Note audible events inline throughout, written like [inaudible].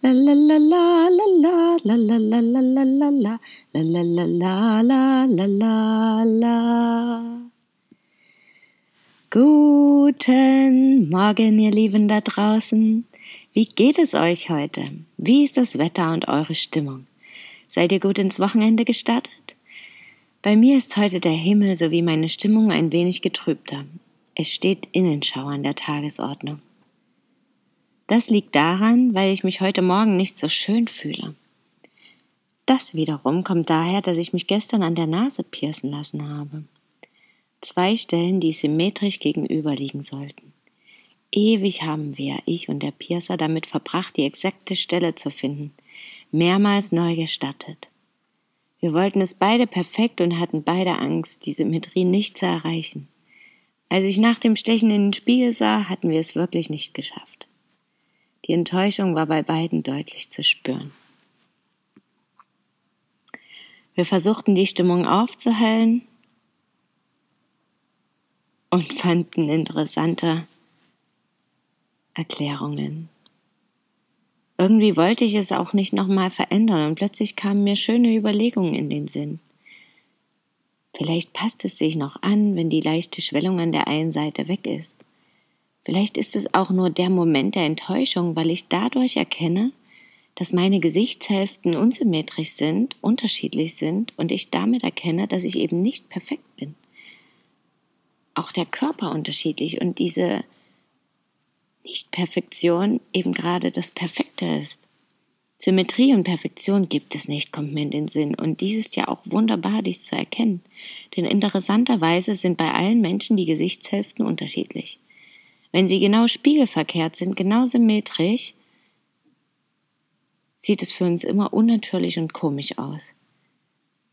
la Guten Morgen, ihr Lieben da draußen. Wie geht es euch heute? Wie ist das Wetter und eure Stimmung? Seid ihr gut ins Wochenende gestartet? Bei mir ist heute der Himmel sowie meine Stimmung ein wenig getrübter. Es steht Innenschau an der Tagesordnung. Das liegt daran, weil ich mich heute Morgen nicht so schön fühle. Das wiederum kommt daher, dass ich mich gestern an der Nase piercen lassen habe. Zwei Stellen, die symmetrisch gegenüberliegen sollten. Ewig haben wir, ich und der Piercer, damit verbracht, die exakte Stelle zu finden, mehrmals neu gestattet. Wir wollten es beide perfekt und hatten beide Angst, die Symmetrie nicht zu erreichen. Als ich nach dem Stechen in den Spiegel sah, hatten wir es wirklich nicht geschafft. Die Enttäuschung war bei beiden deutlich zu spüren. Wir versuchten die Stimmung aufzuhellen und fanden interessante Erklärungen. Irgendwie wollte ich es auch nicht nochmal verändern und plötzlich kamen mir schöne Überlegungen in den Sinn. Vielleicht passt es sich noch an, wenn die leichte Schwellung an der einen Seite weg ist. Vielleicht ist es auch nur der Moment der Enttäuschung, weil ich dadurch erkenne, dass meine Gesichtshälften unsymmetrisch sind, unterschiedlich sind und ich damit erkenne, dass ich eben nicht perfekt bin. Auch der Körper unterschiedlich und diese nicht-Perfektion eben gerade das Perfekte ist. Symmetrie und Perfektion gibt es nicht, kommt mir in den Sinn. Und dies ist ja auch wunderbar, dies zu erkennen. Denn interessanterweise sind bei allen Menschen die Gesichtshälften unterschiedlich. Wenn sie genau spiegelverkehrt sind, genau symmetrisch, sieht es für uns immer unnatürlich und komisch aus.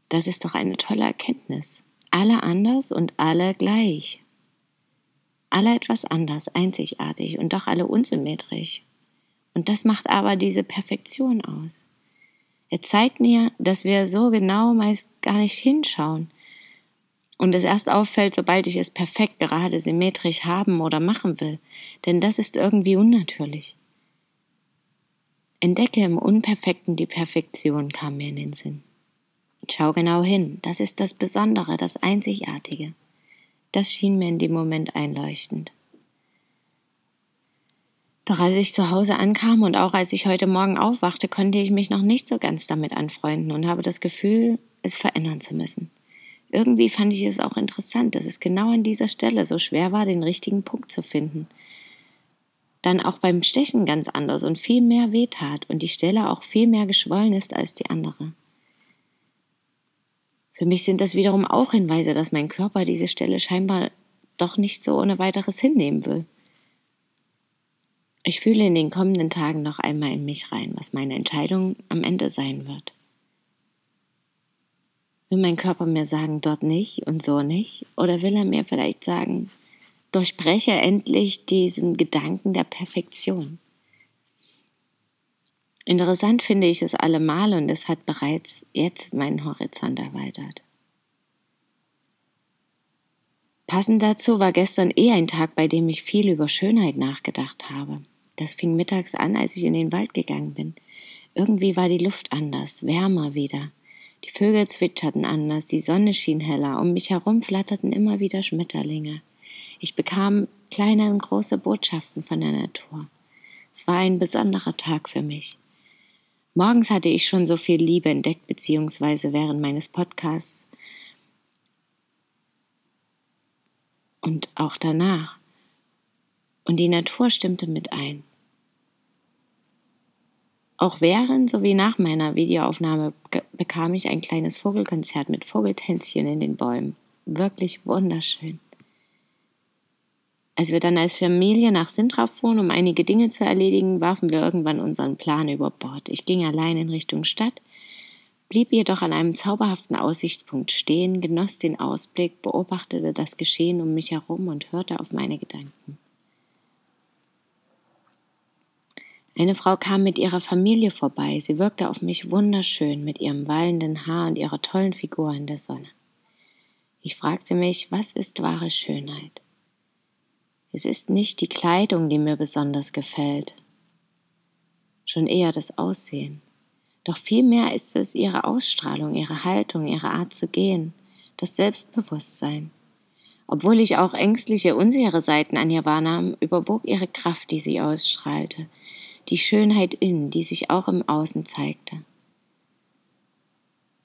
Das ist doch eine tolle Erkenntnis. Alle anders und alle gleich alle etwas anders, einzigartig und doch alle unsymmetrisch. Und das macht aber diese Perfektion aus. Er zeigt mir, dass wir so genau meist gar nicht hinschauen und es erst auffällt, sobald ich es perfekt gerade symmetrisch haben oder machen will, denn das ist irgendwie unnatürlich. Entdecke im Unperfekten die Perfektion, kam mir in den Sinn. Schau genau hin, das ist das Besondere, das Einzigartige. Das schien mir in dem Moment einleuchtend. Doch als ich zu Hause ankam und auch als ich heute Morgen aufwachte, konnte ich mich noch nicht so ganz damit anfreunden und habe das Gefühl, es verändern zu müssen. Irgendwie fand ich es auch interessant, dass es genau an dieser Stelle so schwer war, den richtigen Punkt zu finden. Dann auch beim Stechen ganz anders und viel mehr wehtat und die Stelle auch viel mehr geschwollen ist als die andere. Für mich sind das wiederum auch Hinweise, dass mein Körper diese Stelle scheinbar doch nicht so ohne weiteres hinnehmen will. Ich fühle in den kommenden Tagen noch einmal in mich rein, was meine Entscheidung am Ende sein wird. Will mein Körper mir sagen, dort nicht und so nicht? Oder will er mir vielleicht sagen, durchbreche endlich diesen Gedanken der Perfektion? Interessant finde ich es allemal und es hat bereits jetzt meinen Horizont erweitert. Passend dazu war gestern eh ein Tag, bei dem ich viel über Schönheit nachgedacht habe. Das fing mittags an, als ich in den Wald gegangen bin. Irgendwie war die Luft anders, wärmer wieder. Die Vögel zwitscherten anders, die Sonne schien heller, um mich herum flatterten immer wieder Schmetterlinge. Ich bekam kleine und große Botschaften von der Natur. Es war ein besonderer Tag für mich. Morgens hatte ich schon so viel Liebe entdeckt, beziehungsweise während meines Podcasts und auch danach. Und die Natur stimmte mit ein. Auch während sowie nach meiner Videoaufnahme bekam ich ein kleines Vogelkonzert mit Vogeltänzchen in den Bäumen. Wirklich wunderschön. Als wir dann als Familie nach Sintra fuhren, um einige Dinge zu erledigen, warfen wir irgendwann unseren Plan über Bord. Ich ging allein in Richtung Stadt, blieb jedoch an einem zauberhaften Aussichtspunkt stehen, genoss den Ausblick, beobachtete das Geschehen um mich herum und hörte auf meine Gedanken. Eine Frau kam mit ihrer Familie vorbei. Sie wirkte auf mich wunderschön mit ihrem wallenden Haar und ihrer tollen Figur in der Sonne. Ich fragte mich, was ist wahre Schönheit? Es ist nicht die Kleidung, die mir besonders gefällt, schon eher das Aussehen. Doch vielmehr ist es ihre Ausstrahlung, ihre Haltung, ihre Art zu gehen, das Selbstbewusstsein. Obwohl ich auch ängstliche, unsichere Seiten an ihr wahrnahm, überwog ihre Kraft, die sie ausstrahlte, die Schönheit in, die sich auch im Außen zeigte.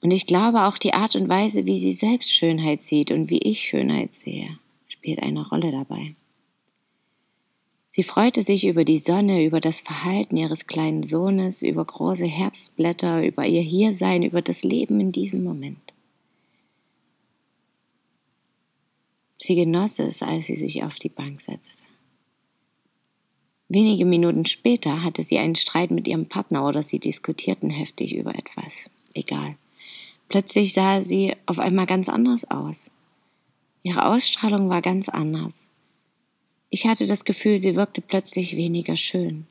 Und ich glaube auch die Art und Weise, wie sie selbst Schönheit sieht und wie ich Schönheit sehe, spielt eine Rolle dabei. Sie freute sich über die Sonne, über das Verhalten ihres kleinen Sohnes, über große Herbstblätter, über ihr Hiersein, über das Leben in diesem Moment. Sie genoss es, als sie sich auf die Bank setzte. Wenige Minuten später hatte sie einen Streit mit ihrem Partner oder sie diskutierten heftig über etwas. Egal. Plötzlich sah sie auf einmal ganz anders aus. Ihre Ausstrahlung war ganz anders. Ich hatte das Gefühl, sie wirkte plötzlich weniger schön.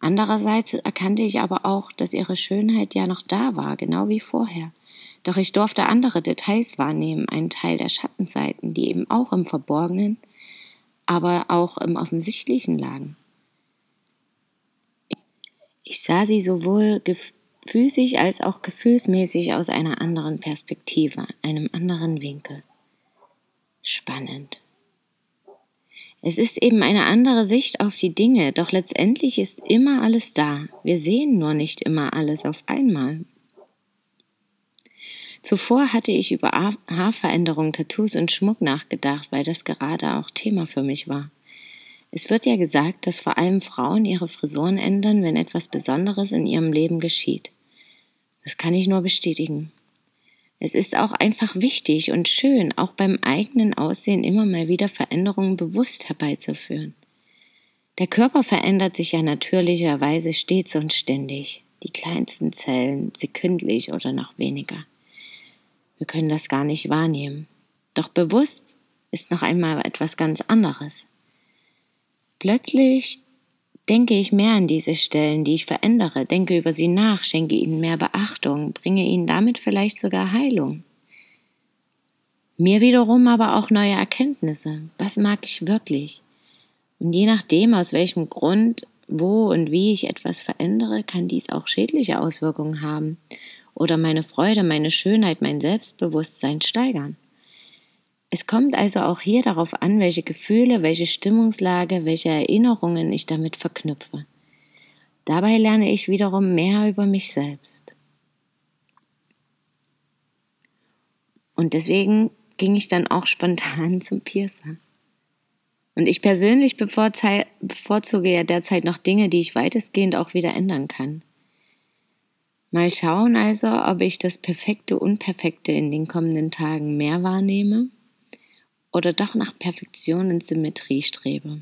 Andererseits erkannte ich aber auch, dass ihre Schönheit ja noch da war, genau wie vorher. Doch ich durfte andere Details wahrnehmen, einen Teil der Schattenseiten, die eben auch im Verborgenen aber auch im Offensichtlichen lagen. Ich sah sie sowohl physisch als auch gefühlsmäßig aus einer anderen Perspektive, einem anderen Winkel. Spannend. Es ist eben eine andere Sicht auf die Dinge, doch letztendlich ist immer alles da. Wir sehen nur nicht immer alles auf einmal. Zuvor hatte ich über Haarveränderung, Tattoos und Schmuck nachgedacht, weil das gerade auch Thema für mich war. Es wird ja gesagt, dass vor allem Frauen ihre Frisuren ändern, wenn etwas Besonderes in ihrem Leben geschieht. Das kann ich nur bestätigen. Es ist auch einfach wichtig und schön, auch beim eigenen Aussehen immer mal wieder Veränderungen bewusst herbeizuführen. Der Körper verändert sich ja natürlicherweise stets und ständig, die kleinsten Zellen sekündlich oder noch weniger. Wir können das gar nicht wahrnehmen. Doch bewusst ist noch einmal etwas ganz anderes. Plötzlich denke ich mehr an diese Stellen, die ich verändere, denke über sie nach, schenke ihnen mehr Beachtung, bringe ihnen damit vielleicht sogar Heilung. Mir wiederum aber auch neue Erkenntnisse. Was mag ich wirklich? Und je nachdem, aus welchem Grund, wo und wie ich etwas verändere, kann dies auch schädliche Auswirkungen haben oder meine Freude, meine Schönheit, mein Selbstbewusstsein steigern. Es kommt also auch hier darauf an, welche Gefühle, welche Stimmungslage, welche Erinnerungen ich damit verknüpfe. Dabei lerne ich wiederum mehr über mich selbst. Und deswegen ging ich dann auch spontan [laughs] zum Piercer. Und ich persönlich bevorzuge ja derzeit noch Dinge, die ich weitestgehend auch wieder ändern kann. Mal schauen also, ob ich das perfekte Unperfekte in den kommenden Tagen mehr wahrnehme oder doch nach Perfektion und Symmetrie strebe.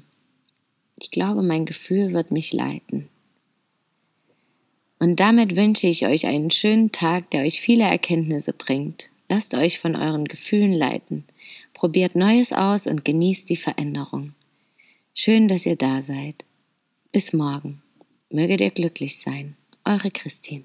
Ich glaube, mein Gefühl wird mich leiten. Und damit wünsche ich euch einen schönen Tag, der euch viele Erkenntnisse bringt. Lasst euch von euren Gefühlen leiten. Probiert Neues aus und genießt die Veränderung. Schön, dass ihr da seid. Bis morgen. Möget ihr glücklich sein. Eure Christine.